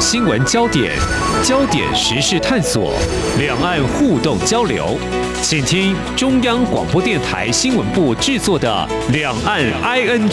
新闻焦点，焦点时事探索，两岸互动交流，请听中央广播电台新闻部制作的《两岸 ING》。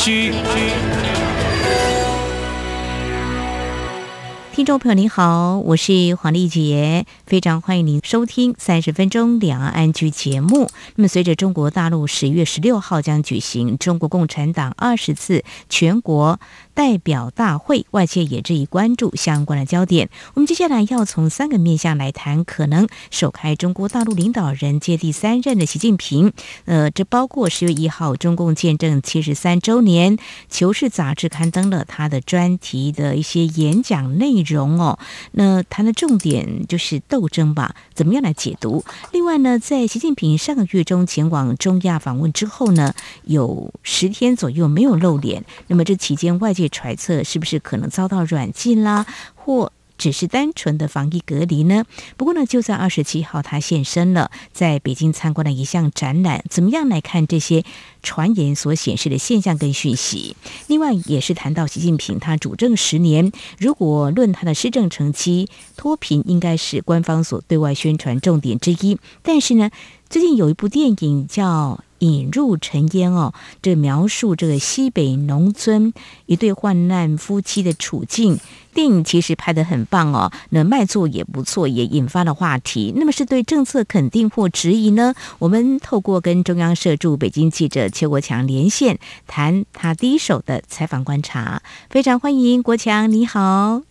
听众朋友您好，我是黄丽杰，非常欢迎您收听三十分钟两岸 ING 节目。那么，随着中国大陆十月十六号将举行中国共产党二十次全国代表大会，外界也日益关注相关的焦点。我们接下来要从三个面向来谈，可能首开中国大陆领导人接第三任的习近平。呃，这包括十月一号中共建政七十三周年，《求是》杂志刊登了他的专题的一些演讲内。容哦，那谈的重点就是斗争吧？怎么样来解读？另外呢，在习近平上个月中前往中亚访问之后呢，有十天左右没有露脸。那么这期间，外界揣测是不是可能遭到软禁啦，或？只是单纯的防疫隔离呢？不过呢，就在二十七号，他现身了，在北京参观了一项展览。怎么样来看这些传言所显示的现象跟讯息？另外，也是谈到习近平他主政十年，如果论他的施政成绩，脱贫应该是官方所对外宣传重点之一。但是呢，最近有一部电影叫。引入尘烟哦，这描述这个西北农村一对患难夫妻的处境。电影其实拍得很棒哦，那卖座也不错，也引发了话题。那么是对政策肯定或质疑呢？我们透过跟中央社驻北京记者邱国强连线，谈他第一手的采访观察。非常欢迎国强，你好。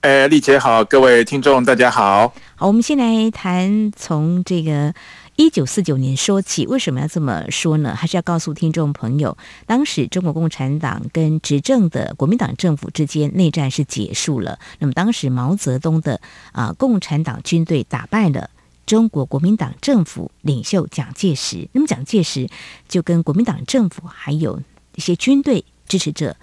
哎，丽姐好，各位听众大家好。好，我们先来谈从这个。一九四九年说起，为什么要这么说呢？还是要告诉听众朋友，当时中国共产党跟执政的国民党政府之间内战是结束了。那么当时毛泽东的啊、共产党军队打败了中国国民党政府领袖蒋介石。那么蒋介石就跟国民党政府还有一些军队支持者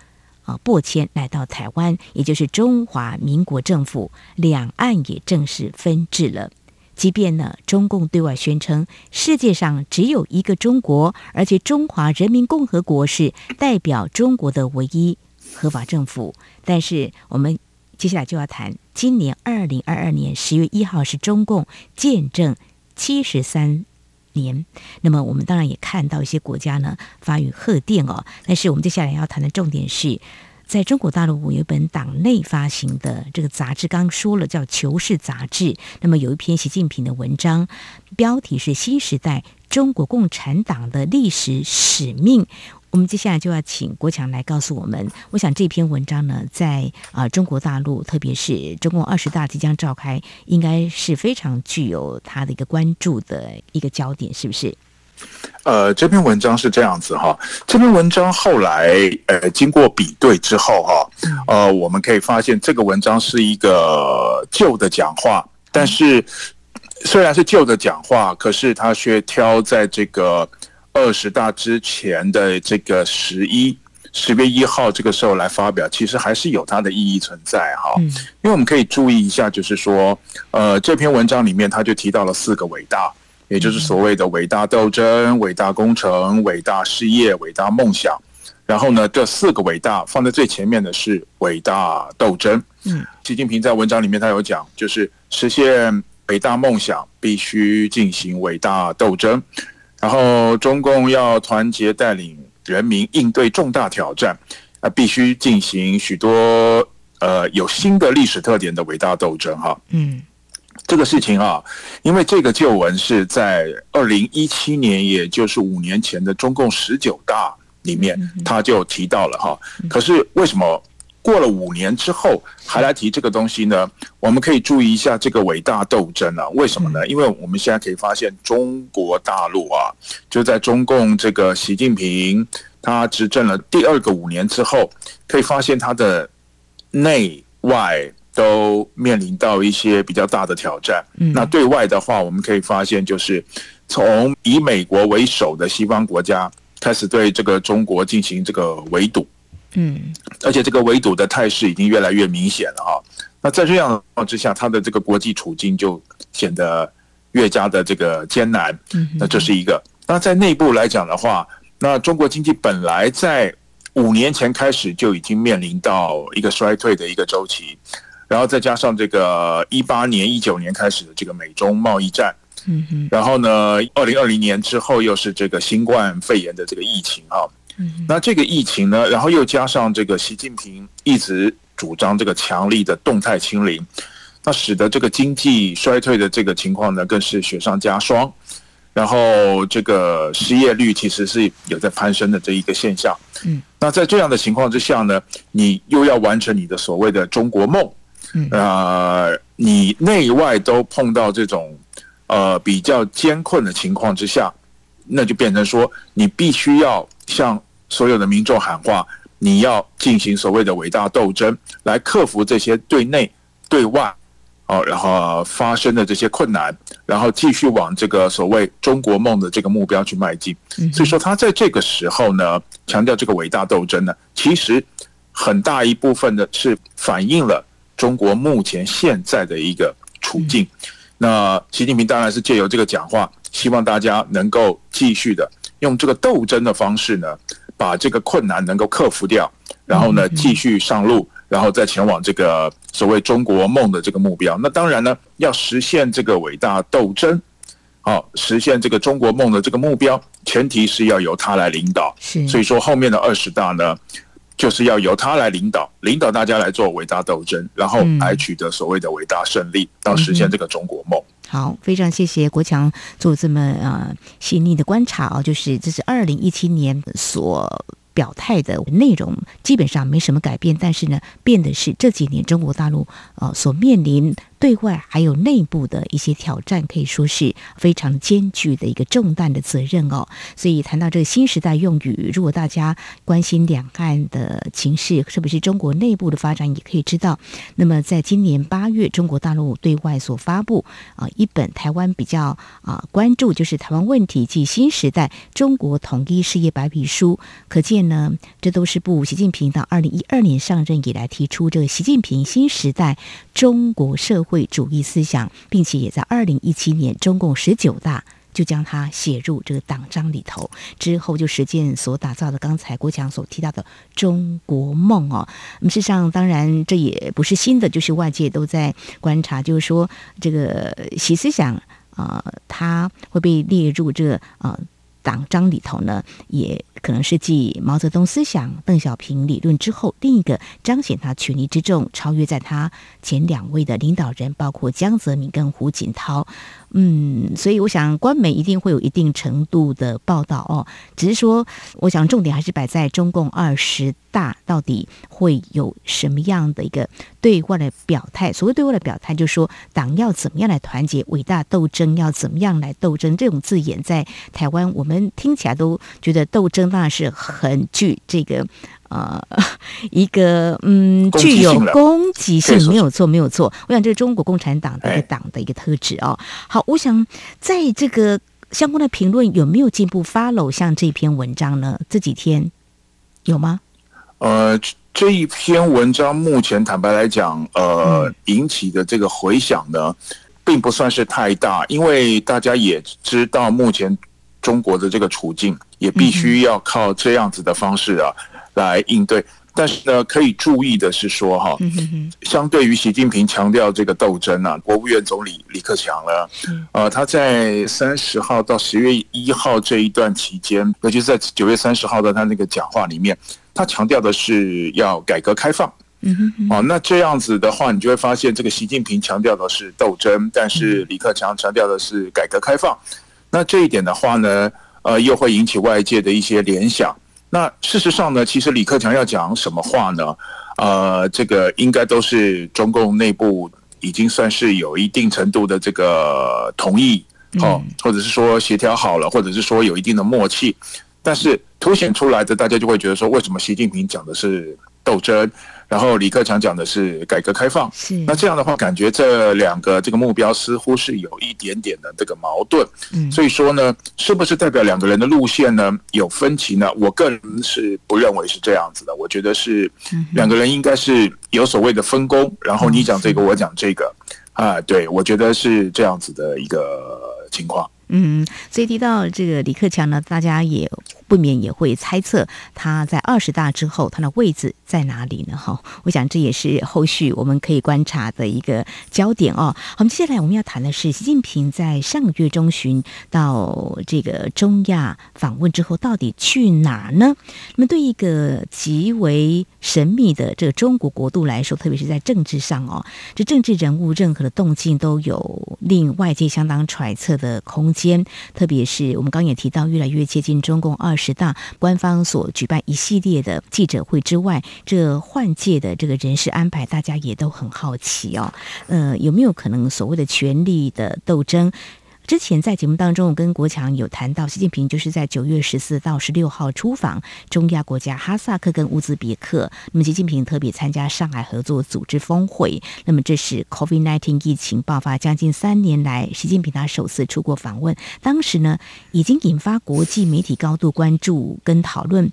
啊播迁来到台湾，也就是中华民国政府，两岸也正式分治了。即便呢，中共对外宣称世界上只有一个中国，而且中华人民共和国是代表中国的唯一合法政府，但是我们接下来就要谈，今年二零二二年十月一号是中共建政七十三年，那么我们当然也看到一些国家呢发予贺电哦，但是我们接下来要谈的重点是。在中国大陆，有一本党内发行的这个杂志，刚说了叫《求是》杂志。那么有一篇习近平的文章，标题是《新时代中国共产党的历史使命》。我们接下来就要请国强来告诉我们。我想这篇文章呢，在啊、呃、中国大陆，特别是中共二十大即将召开，应该是非常具有他的一个关注的一个焦点，是不是？呃，这篇文章是这样子哈，这篇文章后来呃经过比对之后哈，呃，我们可以发现这个文章是一个旧的讲话，但是虽然是旧的讲话，可是他却挑在这个二十大之前的这个十一十月一号这个时候来发表，其实还是有它的意义存在哈，因为我们可以注意一下，就是说，呃，这篇文章里面他就提到了四个伟大。也就是所谓的伟大斗争、伟大工程、伟大事业、伟大梦想，然后呢，这四个伟大放在最前面的是伟大斗争。嗯，习近平在文章里面他有讲，就是实现伟大梦想必须进行伟大斗争，然后中共要团结带领人民应对重大挑战，啊，必须进行许多呃有新的历史特点的伟大斗争。哈，嗯。这个事情啊，因为这个旧闻是在二零一七年，也就是五年前的中共十九大里面，他就提到了哈。可是为什么过了五年之后还来提这个东西呢？我们可以注意一下这个伟大斗争啊，为什么呢？因为我们现在可以发现，中国大陆啊，就在中共这个习近平他执政了第二个五年之后，可以发现他的内外。都面临到一些比较大的挑战。那对外的话，我们可以发现，就是从以美国为首的西方国家开始对这个中国进行这个围堵。嗯，而且这个围堵的态势已经越来越明显了哈。那在这样况之下，它的这个国际处境就显得越加的这个艰难。那这是一个。那在内部来讲的话，那中国经济本来在五年前开始就已经面临到一个衰退的一个周期。然后再加上这个一八年、一九年开始的这个美中贸易战，嗯哼，然后呢，二零二零年之后又是这个新冠肺炎的这个疫情啊，嗯，那这个疫情呢，然后又加上这个习近平一直主张这个强力的动态清零，那使得这个经济衰退的这个情况呢，更是雪上加霜。然后这个失业率其实是有在攀升的这一个现象。嗯，那在这样的情况之下呢，你又要完成你的所谓的中国梦，嗯，呃，你内外都碰到这种呃比较艰困的情况之下，那就变成说你必须要向所有的民众喊话，你要进行所谓的伟大斗争，来克服这些对内对外。哦，然后发生的这些困难，然后继续往这个所谓中国梦的这个目标去迈进。所以说，他在这个时候呢，强调这个伟大斗争呢，其实很大一部分的是反映了中国目前现在的一个处境。那习近平当然是借由这个讲话，希望大家能够继续的用这个斗争的方式呢，把这个困难能够克服掉，然后呢，继续上路。然后再前往这个所谓中国梦的这个目标，那当然呢，要实现这个伟大斗争，好，实现这个中国梦的这个目标，前提是要由他来领导。是，所以说后面的二十大呢，就是要由他来领导，领导大家来做伟大斗争，然后来取得所谓的伟大胜利，到实现这个中国梦。好，非常谢谢国强做这么呃细腻的观察啊，就是这是二零一七年所。表态的内容基本上没什么改变，但是呢，变的是这几年中国大陆呃所面临。对外还有内部的一些挑战，可以说是非常艰巨的一个重担的责任哦。所以谈到这个新时代用语，如果大家关心两岸的情势，特别是中国内部的发展，也可以知道。那么在今年八月，中国大陆对外所发布啊一本台湾比较啊关注，就是台湾问题及新时代中国统一事业白皮书。可见呢，这都是部习近平到二零一二年上任以来提出这个习近平新时代中国社会。主义思想，并且也在二零一七年中共十九大就将它写入这个党章里头，之后就实践所打造的刚才国强所提到的中国梦哦。那么事实上，当然这也不是新的，就是外界都在观察，就是说这个习思想啊、它会被列入这个啊。党章里头呢，也可能是继毛泽东思想、邓小平理论之后，另一个彰显他权力之重、超越在他前两位的领导人，包括江泽民跟胡锦涛。嗯，所以我想官媒一定会有一定程度的报道哦。只是说，我想重点还是摆在中共二十大到底会有什么样的一个对外的表态。所谓对外的表态，就是说党要怎么样来团结，伟大斗争要怎么样来斗争。这种字眼在台湾，我们听起来都觉得斗争当然是很具这个。呃，一个嗯，具有攻击性，没有错，没有错。我想这是中国共产党的一个党的一个特质哦。好，我想在这个相关的评论有没有进一步 follow 像这篇文章呢？这几天有吗？呃，这一篇文章目前坦白来讲，呃，引起的这个回响呢，并不算是太大，因为大家也知道目前中国的这个处境，也必须要靠这样子的方式啊。来应对，但是呢，可以注意的是说，哈，相对于习近平强调这个斗争啊，国务院总理李克强呢，呃，他在三十号到十月一号这一段期间，尤其是在九月三十号的他那个讲话里面，他强调的是要改革开放，嗯嗯，哦，那这样子的话，你就会发现，这个习近平强调的是斗争，但是李克强强调的是改革开放，那这一点的话呢，呃，又会引起外界的一些联想。那事实上呢，其实李克强要讲什么话呢？呃，这个应该都是中共内部已经算是有一定程度的这个同意，哦，或者是说协调好了，或者是说有一定的默契。但是凸显出来的，大家就会觉得说，为什么习近平讲的是斗争？然后李克强讲的是改革开放，是那这样的话，感觉这两个这个目标似乎是有一点点的这个矛盾。嗯，所以说呢，是不是代表两个人的路线呢有分歧呢？我个人是不认为是这样子的。我觉得是两个人应该是有所谓的分工，然后你讲这个，我讲这个，啊，对，我觉得是这样子的一个情况。嗯，所以提到这个李克强呢，大家也不免也会猜测他在二十大之后他的位置在哪里呢？哈，我想这也是后续我们可以观察的一个焦点哦。好，接下来我们要谈的是习近平在上个月中旬到这个中亚访问之后，到底去哪呢？那么对一个极为神秘的这个中国国度来说，特别是在政治上哦，这政治人物任何的动静都有令外界相当揣测的空间。特别是我们刚也提到，越来越接近中共二十大，官方所举办一系列的记者会之外，这换届的这个人事安排，大家也都很好奇哦。呃，有没有可能所谓的权力的斗争？之前在节目当中，我跟国强有谈到，习近平就是在九月十四到十六号出访中亚国家哈萨克跟乌兹别克。那么，习近平特别参加上海合作组织峰会。那么，这是 COVID-19 疫情爆发将近三年来，习近平他首次出国访问。当时呢，已经引发国际媒体高度关注跟讨论。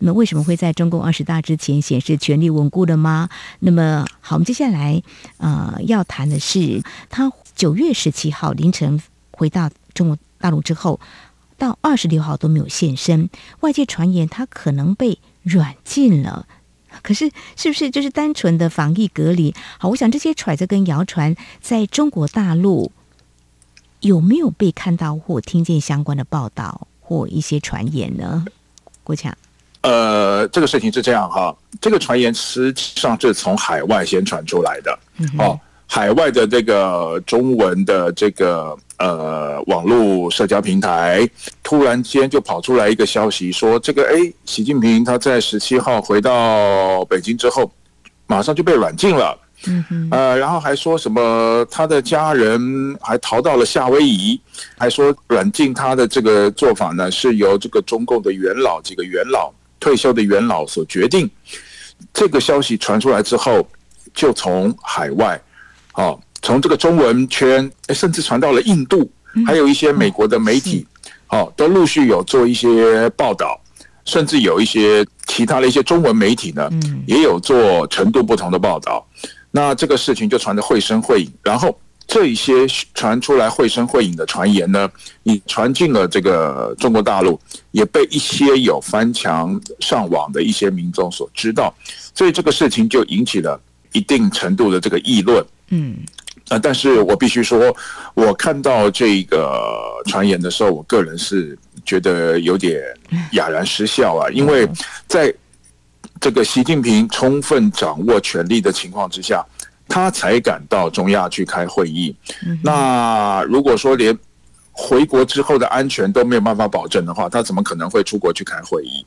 那么，为什么会在中共二十大之前显示权力稳固了吗？那么，好，我们接下来呃要谈的是，他九月十七号凌晨。回到中国大陆之后，到二十六号都没有现身，外界传言他可能被软禁了。可是，是不是就是单纯的防疫隔离？好，我想这些揣测跟谣传，在中国大陆有没有被看到或听见相关的报道或一些传言呢？国强，呃，这个事情是这样哈，这个传言实际上是从海外先传出来的，嗯、哦。海外的这个中文的这个呃网络社交平台，突然间就跑出来一个消息，说这个哎，习近平他在十七号回到北京之后，马上就被软禁了。嗯哼，呃，然后还说什么他的家人还逃到了夏威夷，还说软禁他的这个做法呢，是由这个中共的元老几个元老退休的元老所决定。这个消息传出来之后，就从海外。哦，从这个中文圈，甚至传到了印度，还有一些美国的媒体，哦，都陆续有做一些报道，甚至有一些其他的一些中文媒体呢，也有做程度不同的报道。那这个事情就传得绘声绘影，然后这一些传出来绘声绘影的传言呢，也传进了这个中国大陆，也被一些有翻墙上网的一些民众所知道，所以这个事情就引起了一定程度的这个议论。嗯，啊，但是我必须说，我看到这个传言的时候，我个人是觉得有点哑然失笑啊，因为在这个习近平充分掌握权力的情况之下，他才敢到中亚去开会议。那如果说连回国之后的安全都没有办法保证的话，他怎么可能会出国去开会议？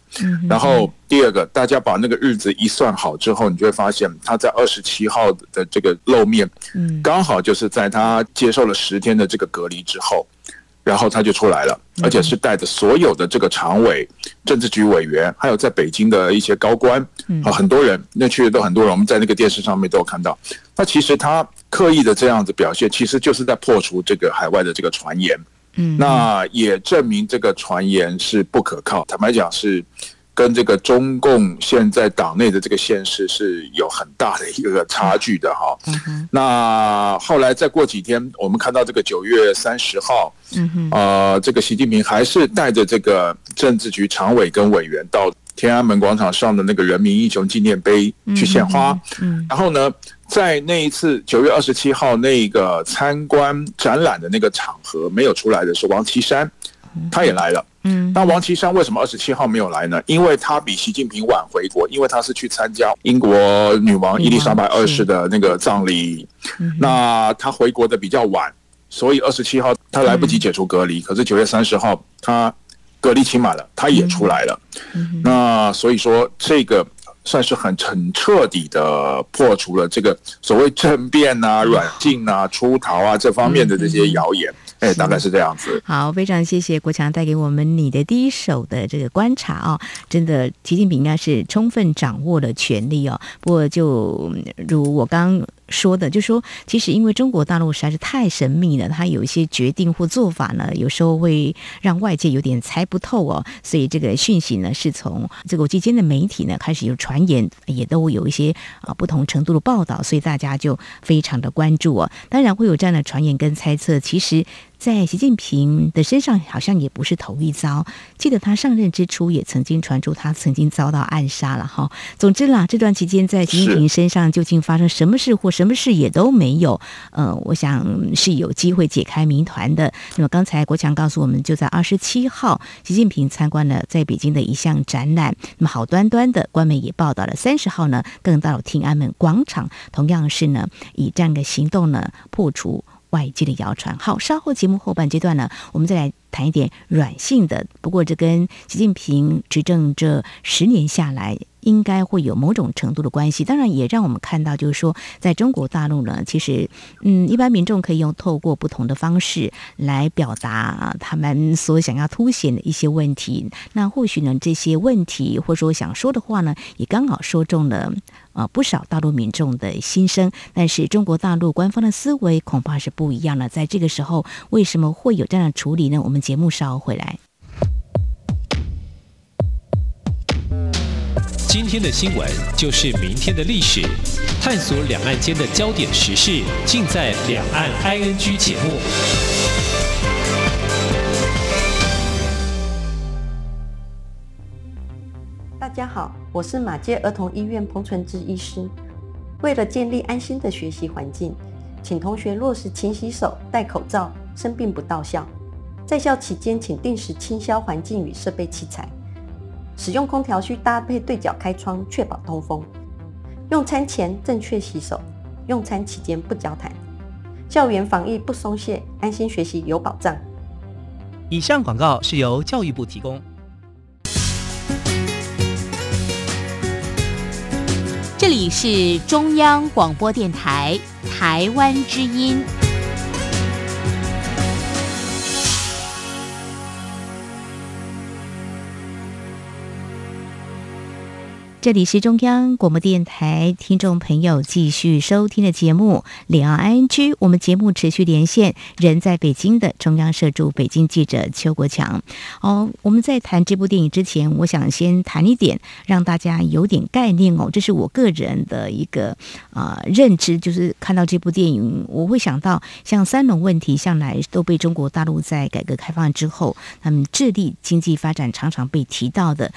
然后第二个，大家把那个日子一算好之后，你就会发现他在二十七号的这个露面，刚好就是在他接受了十天的这个隔离之后，然后他就出来了，而且是带着所有的这个常委、政治局委员，还有在北京的一些高官，啊，很多人，那去的都很多人，我们在那个电视上面都有看到。那其实他刻意的这样子表现，其实就是在破除这个海外的这个传言。嗯，那也证明这个传言是不可靠。坦白讲，是跟这个中共现在党内的这个现实是有很大的一个差距的哈。那后来再过几天，我们看到这个九月三十号，嗯呃，这个习近平还是带着这个政治局常委跟委员到天安门广场上的那个人民英雄纪念碑去献花。嗯，然后呢，在那一次九月二十七号那个参观展览的那个场合，没有出来的是王岐山，他也来了。嗯，那王岐山为什么二十七号没有来呢？因为他比习近平晚回国，因为他是去参加英国女王伊丽莎白二世的那个葬礼。那他回国的比较晚，所以二十七号他来不及解除隔离。可是九月三十号他隔离期满了，他也出来了。那所以说这个。算是很很彻底的破除了这个所谓政变啊、软禁啊、出逃啊这方面的这些谣言，哎，大概是这样子。好，非常谢谢国强带给我们你的第一手的这个观察啊，真的，习近平应该是充分掌握了权力哦。不过，就如我刚。说的就说，其实因为中国大陆实在是太神秘了，它有一些决定或做法呢，有时候会让外界有点猜不透哦。所以这个讯息呢，是从这个国际间的媒体呢开始有传言，也都有一些啊不同程度的报道，所以大家就非常的关注哦。当然会有这样的传言跟猜测，其实。在习近平的身上好像也不是头一遭。记得他上任之初，也曾经传出他曾经遭到暗杀了哈。总之啦，这段期间在习近平身上究竟发生什么事或什么事也都没有。呃，我想是有机会解开谜团的。那么刚才国强告诉我们，就在二十七号，习近平参观了在北京的一项展览。那么好端端的，官媒也报道了，三十号呢，更到了天安门广场，同样是呢，以这样的行动呢，破除外界的谣传。好，稍后节目后半阶段呢，我们再来谈一点软性的。不过，这跟习近平执政这十年下来，应该会有某种程度的关系。当然，也让我们看到，就是说，在中国大陆呢，其实，嗯，一般民众可以用透过不同的方式来表达他们所想要凸显的一些问题。那或许呢，这些问题或者说想说的话呢，也刚好说中了啊不少大陆民众的心声。但是，中国大陆官方的思维恐怕是不一样了。在这个时候，为什么会有这样的处理呢？我们节目稍后回来。今天的新闻就是明天的历史，探索两岸间的焦点时事，尽在《两岸 ING》节目。大家好，我是马街儿童医院彭纯之医师。为了建立安心的学习环境，请同学落实勤洗手、戴口罩，生病不到校。在校期间，请定时清消环境与设备器材。使用空调需搭配对角开窗，确保通风。用餐前正确洗手，用餐期间不交谈。校园防疫不松懈，安心学习有保障。以上广告是由教育部提供。这里是中央广播电台台湾之音。这里是中央广播电台，听众朋友继续收听的节目《两岸 ING》。我们节目持续连线人在北京的中央社驻北京记者邱国强。哦，我们在谈这部电影之前，我想先谈一点，让大家有点概念哦。这是我个人的一个啊、呃、认知，就是看到这部电影，我会想到像三农问题，向来都被中国大陆在改革开放之后，他们致力经济发展，常常被提到的。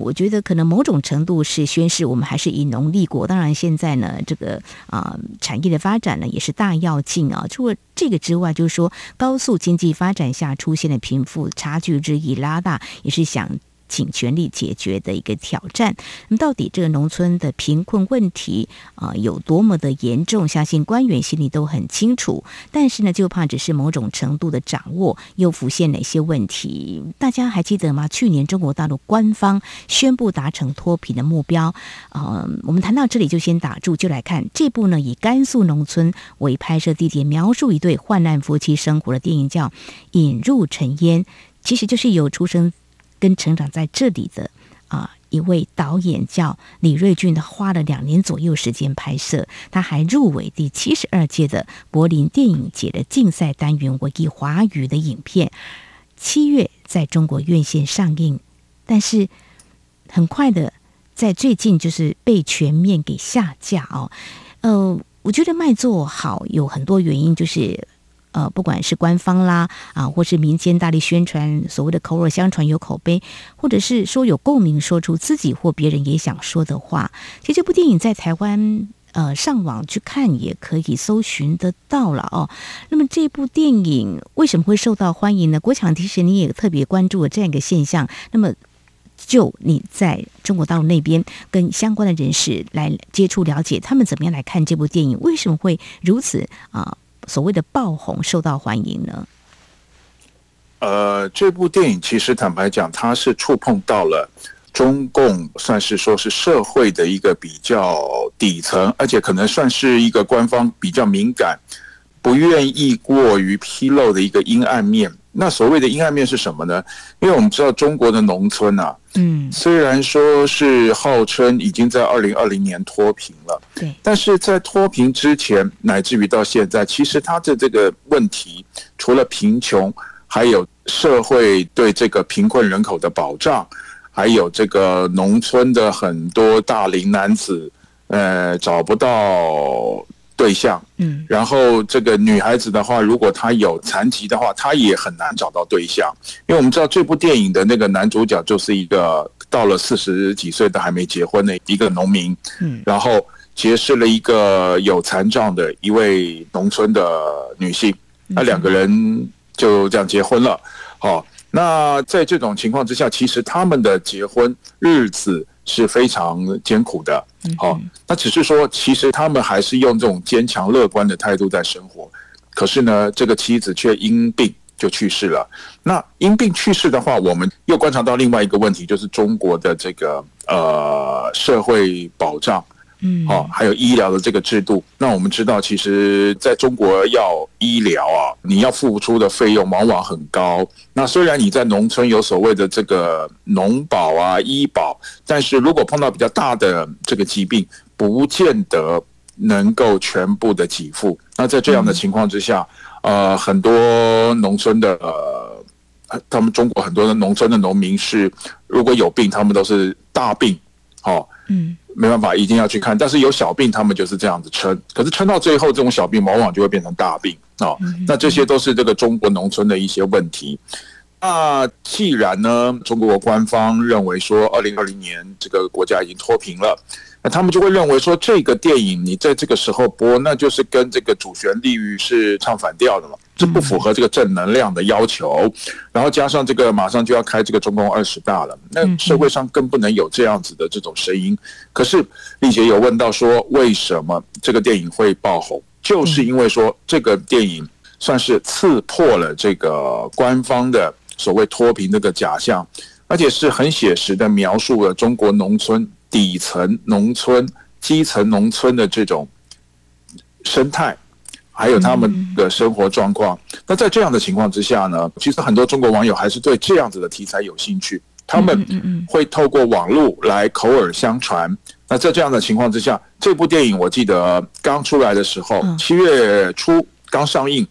我觉得可能某种程度是宣示我们还是以农立国。当然，现在呢，这个啊、呃、产业的发展呢也是大要进啊。除了这个之外，就是说高速经济发展下出现的贫富差距日益拉大，也是想。请全力解决的一个挑战。那么，到底这个农村的贫困问题啊、有多么的严重？相信官员心里都很清楚。但是呢，就怕只是某种程度的掌握，又浮现哪些问题？大家还记得吗？去年中国大陆官方宣布达成脱贫的目标。呃，我们谈到这里就先打住，就来看这部呢，以甘肃农村为拍摄地点，描述一对患难夫妻生活的电影，叫《引入尘烟》，其实就是有出生。跟成长在这里的啊一位导演叫李瑞俊，他花了两年左右时间拍摄，他还入围第七十二届的柏林电影节的竞赛单元唯一华语的影片，七月在中国院线上映，但是很快的在最近就是被全面给下架哦。呃，我觉得卖座好有很多原因，就是。呃，不管是官方啦啊，或是民间大力宣传，所谓的口耳相传有口碑，或者是说有共鸣，说出自己或别人也想说的话。其实这部电影在台湾呃上网去看也可以搜寻得到了哦。那么这部电影为什么会受到欢迎呢？国强其实你也特别关注了这样一个现象。那么就你在中国大陆那边跟相关的人士来接触了解，他们怎么样来看这部电影？为什么会如此啊？所谓的爆红受到欢迎呢？呃，这部电影其实坦白讲，它是触碰到了中共算是说是社会的一个比较底层，而且可能算是一个官方比较敏感、不愿意过于披露的一个阴暗面。那所谓的阴暗面是什么呢？因为我们知道中国的农村啊，嗯，虽然说是号称已经在二零二零年脱贫了，对，但是在脱贫之前，乃至于到现在，其实它的这个问题，除了贫穷，还有社会对这个贫困人口的保障，还有这个农村的很多大龄男子，呃，找不到对象，嗯，然后这个女孩子的话，如果她有残疾的话，她也很难找到对象，因为我们知道这部电影的那个男主角就是一个到了四十几岁都还没结婚的一个农民，嗯，然后结识了一个有残障的一位农村的女性，那两个人就这样结婚了，好，那在这种情况之下，其实他们的结婚日子是非常艰苦的。好，那只是说，其实他们还是用这种坚强乐观的态度在生活。可是呢，这个妻子却因病就去世了。那因病去世的话，我们又观察到另外一个问题，就是中国的这个呃社会保障。嗯，好，还有医疗的这个制度。那我们知道，其实在中国要医疗啊，你要付出的费用往往很高。那虽然你在农村有所谓的这个农保啊、医保，但是如果碰到比较大的这个疾病，不见得能够全部的给付。那在这样的情况之下，呃，很多农村的呃，他们中国很多的农村的农民是，如果有病，他们都是大病，好，嗯。没办法，一定要去看。但是有小病，他们就是这样子撑。可是撑到最后，这种小病往往就会变成大病啊、哦。那这些都是这个中国农村的一些问题。那既然呢，中国官方认为说，二零二零年这个国家已经脱贫了。那他们就会认为说，这个电影你在这个时候播，那就是跟这个主旋律是唱反调的嘛，这不符合这个正能量的要求。然后加上这个马上就要开这个中共二十大了，那社会上更不能有这样子的这种声音。可是丽姐有问到说，为什么这个电影会爆红？就是因为说这个电影算是刺破了这个官方的所谓脱贫这个假象，而且是很写实的描述了中国农村。底层农村、基层农村的这种生态，还有他们的生活状况。那在这样的情况之下呢，其实很多中国网友还是对这样子的题材有兴趣。他们会透过网络来口耳相传。那在这样的情况之下，这部电影我记得刚出来的时候，七月初刚上映，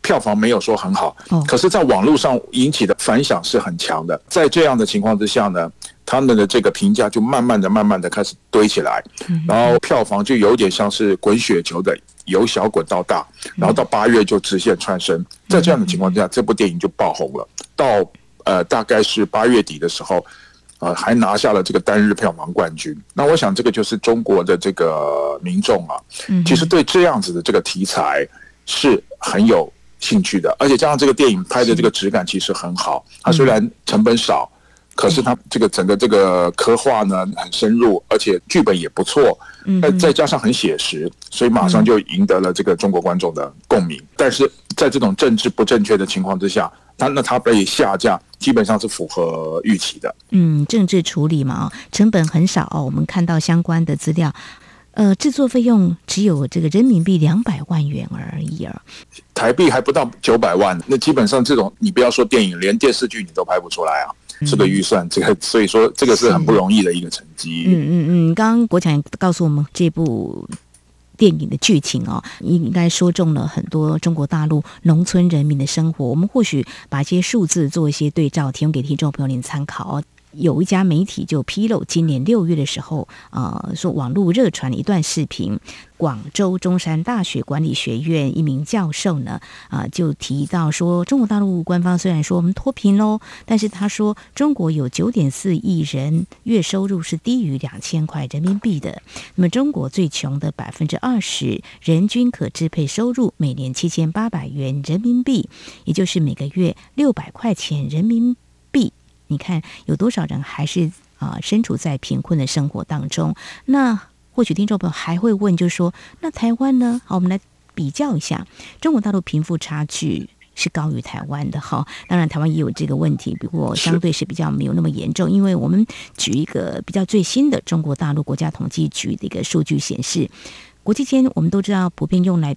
票房没有说很好，可是在网络上引起的反响是很强的。在这样的情况之下呢，他们的这个评价就慢慢的、慢慢的开始堆起来，然后票房就有点像是滚雪球的，由小滚到大，然后到八月就直线窜升。在这样的情况之下，这部电影就爆红了。到呃大概是八月底的时候，呃还拿下了这个单日票房冠军。那我想这个就是中国的这个民众啊，其实对这样子的这个题材是很有兴趣的，而且加上这个电影拍的这个质感其实很好。它虽然成本少。可是它这个整个这个刻画呢很深入，而且剧本也不错，嗯再加上很写实，所以马上就赢得了这个中国观众的共鸣。但是在这种政治不正确的情况之下，它那它被下架，基本上是符合预期的。嗯，政治处理嘛，成本很少。我们看到相关的资料，呃，制作费用只有这个人民币两百万元而已啊，台币还不到九百万。那基本上这种，你不要说电影，连电视剧你都拍不出来啊。这个预算，这个所以说这个是很不容易的一个成绩。嗯嗯嗯，刚刚国强也告诉我们这部电影的剧情哦，应该说中了很多中国大陆农村人民的生活。我们或许把一些数字做一些对照，提供给听众朋友您参考。有一家媒体就披露，今年六月的时候，呃，说网络热传了一段视频，广州中山大学管理学院一名教授呢，啊、就提到说，中国大陆官方虽然说我们脱贫喽，但是他说中国有九点四亿人月收入是低于两千块人民币的，那么中国最穷的百分之二十人均可支配收入每年七千八百元人民币，也就是每个月六百块钱人民币。你看有多少人还是啊、呃、身处在贫困的生活当中？那或许听众朋友还会问，就是说，那台湾呢？好，我们来比较一下，中国大陆贫富差距是高于台湾的哈。当然，台湾也有这个问题，不过相对是比较没有那么严重。因为我们举一个比较最新的中国大陆国家统计局的一个数据显示，国际间我们都知道普遍用来。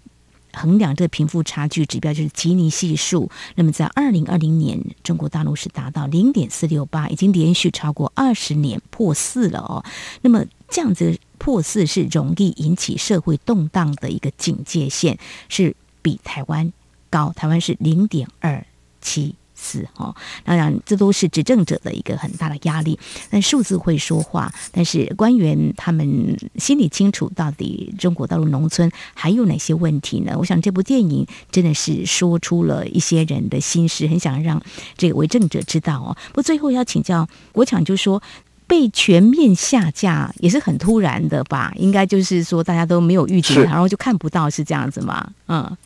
衡量这个贫富差距指标就是基尼系数。那么在二零二零年，中国大陆是达到零点四六八，已经连续超过二十年破四了哦。那么这样子破四是容易引起社会动荡的一个警戒线，是比台湾高。台湾是零点二七字哦。当然，这都是执政者的一个很大的压力。但数字会说话，但是官员他们心里清楚，到底中国大陆农村还有哪些问题呢？我想这部电影真的是说出了一些人的心事，很想让这个为政者知道哦。不过最后要请教国强，就说。被全面下架也是很突然的吧？应该就是说大家都没有预警，然后就看不到，是这样子吗？嗯，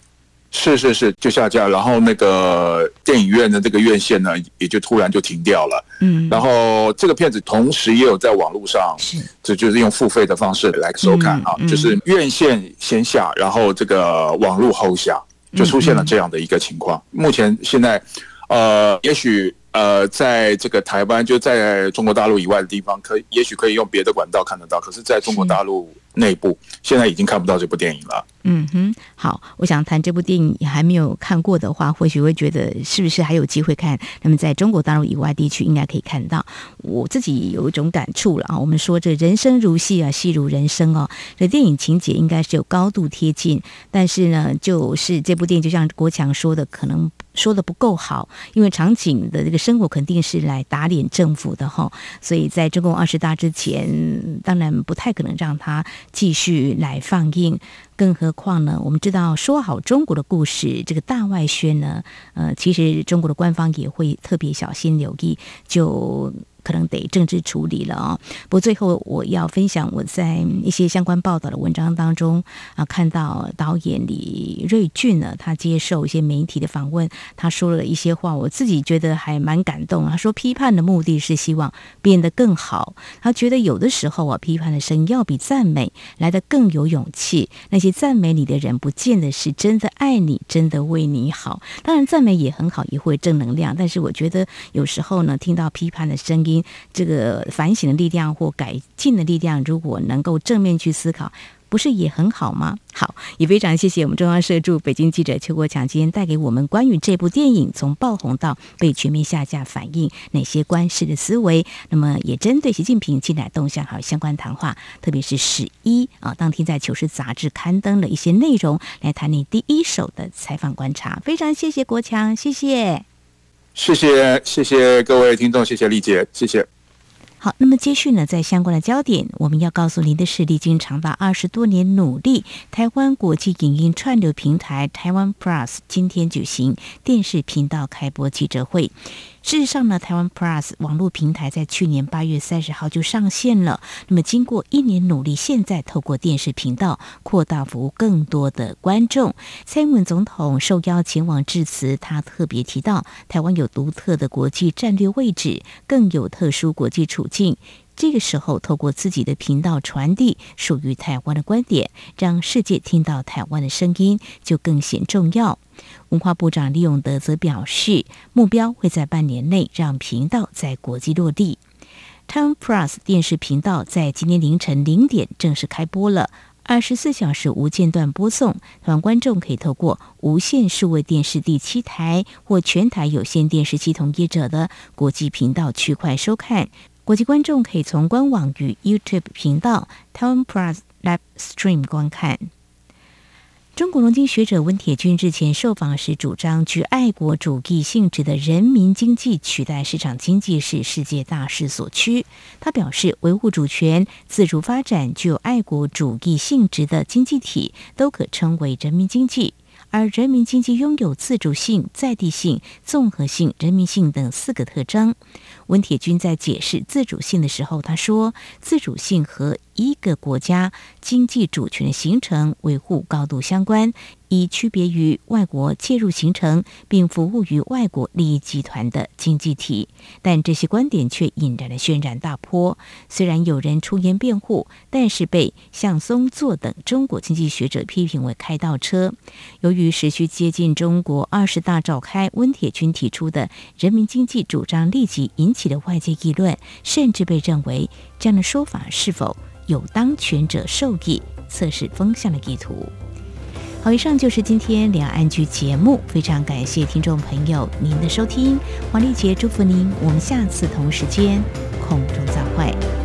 是是是，就下架，然后那个电影院的这个院线呢，也就突然就停掉了。嗯，然后这个片子同时也有在网络上，是，这就是用付费的方式来收看啊，嗯嗯、就是院线先下，然后这个网络后下，就出现了这样的一个情况。目前现在，呃，也许。呃，在这个台湾，就在中国大陆以外的地方，可以也许可以用别的管道看得到，可是在中国大陆内部，现在已经看不到这部电影了。嗯哼，好，我想谈这部电影，还没有看过的话，或许会觉得是不是还有机会看？那么在中国大陆以外地区，应该可以看到。我自己有一种感触了啊，我们说这人生如戏啊，戏如人生哦。这电影情节应该是有高度贴近，但是呢，就是这部电影就像国强说的，可能说的不够好，因为场景的这个生活肯定是来打脸政府的哈，所以在中共二十大之前，当然不太可能让他继续来放映。更何况呢？我们知道说好中国的故事，这个大外宣呢，呃，其实中国的官方也会特别小心留意，就。可能得政治处理了啊！不过最后我要分享我在一些相关报道的文章当中啊，看到导演李瑞俊呢，他接受一些媒体的访问，他说了一些话，我自己觉得还蛮感动。他说，批判的目的是希望变得更好。他觉得有的时候啊，批判的声音要比赞美来得更有勇气。那些赞美你的人，不见得是真的爱你，真的为你好。当然，赞美也很好，也会正能量。但是我觉得有时候呢，听到批判的声音。这个反省的力量或改进的力量，如果能够正面去思考，不是也很好吗？好，也非常谢谢我们中央社驻北京记者邱国强今天带给我们关于这部电影从爆红到被全面下架，反映哪些观世的思维。那么也针对习近平近来动向还有相关谈话，特别是十一啊，当天在《求是》杂志刊登了一些内容，来谈你第一手的采访观察。非常谢谢国强，谢谢。谢谢谢谢各位听众，谢谢丽姐，谢谢。好，那么接续呢，在相关的焦点，我们要告诉您的是，历经长达二十多年努力，台湾国际影音串流平台台湾 Plus 今天举行电视频道开播记者会。事实上呢，台湾 Plus 网络平台在去年八月三十号就上线了。那么经过一年努力，现在透过电视频道扩大服务更多的观众。蔡英文总统受邀前往致辞，他特别提到，台湾有独特的国际战略位置，更有特殊国际处境。这个时候，透过自己的频道传递属于台湾的观点，让世界听到台湾的声音，就更显重要。文化部长李永德则表示，目标会在半年内让频道在国际落地。台湾 Plus 电视频道在今天凌晨零点正式开播了，二十四小时无间断播送。台湾观众可以透过无线数位电视第七台或全台有线电视系统业者的国际频道区块收看。国际观众可以从官网与 YouTube 频道台湾 Plus Live Stream 观看。中国农经学者温铁军日前受访时主张，具爱国主义性质的人民经济取代市场经济是世界大势所趋。他表示，维护主权、自主发展、具有爱国主义性质的经济体都可称为人民经济。而人民经济拥有自主性、在地性、综合性、人民性等四个特征。温铁军在解释自主性的时候，他说：“自主性和一个国家经济主权的形成、维护高度相关。”以区别于外国介入形成并服务于外国利益集团的经济体，但这些观点却引燃了轩然大波。虽然有人出言辩护，但是被向松作等中国经济学者批评为开倒车。由于时序接近中国二十大召开，温铁军提出的人民经济主张立即引起了外界议论，甚至被认为这样的说法是否有当权者授意、测试风向的意图。好，以上就是今天两岸局节目，非常感谢听众朋友您的收听，黄丽杰祝福您，我们下次同时间空中再会。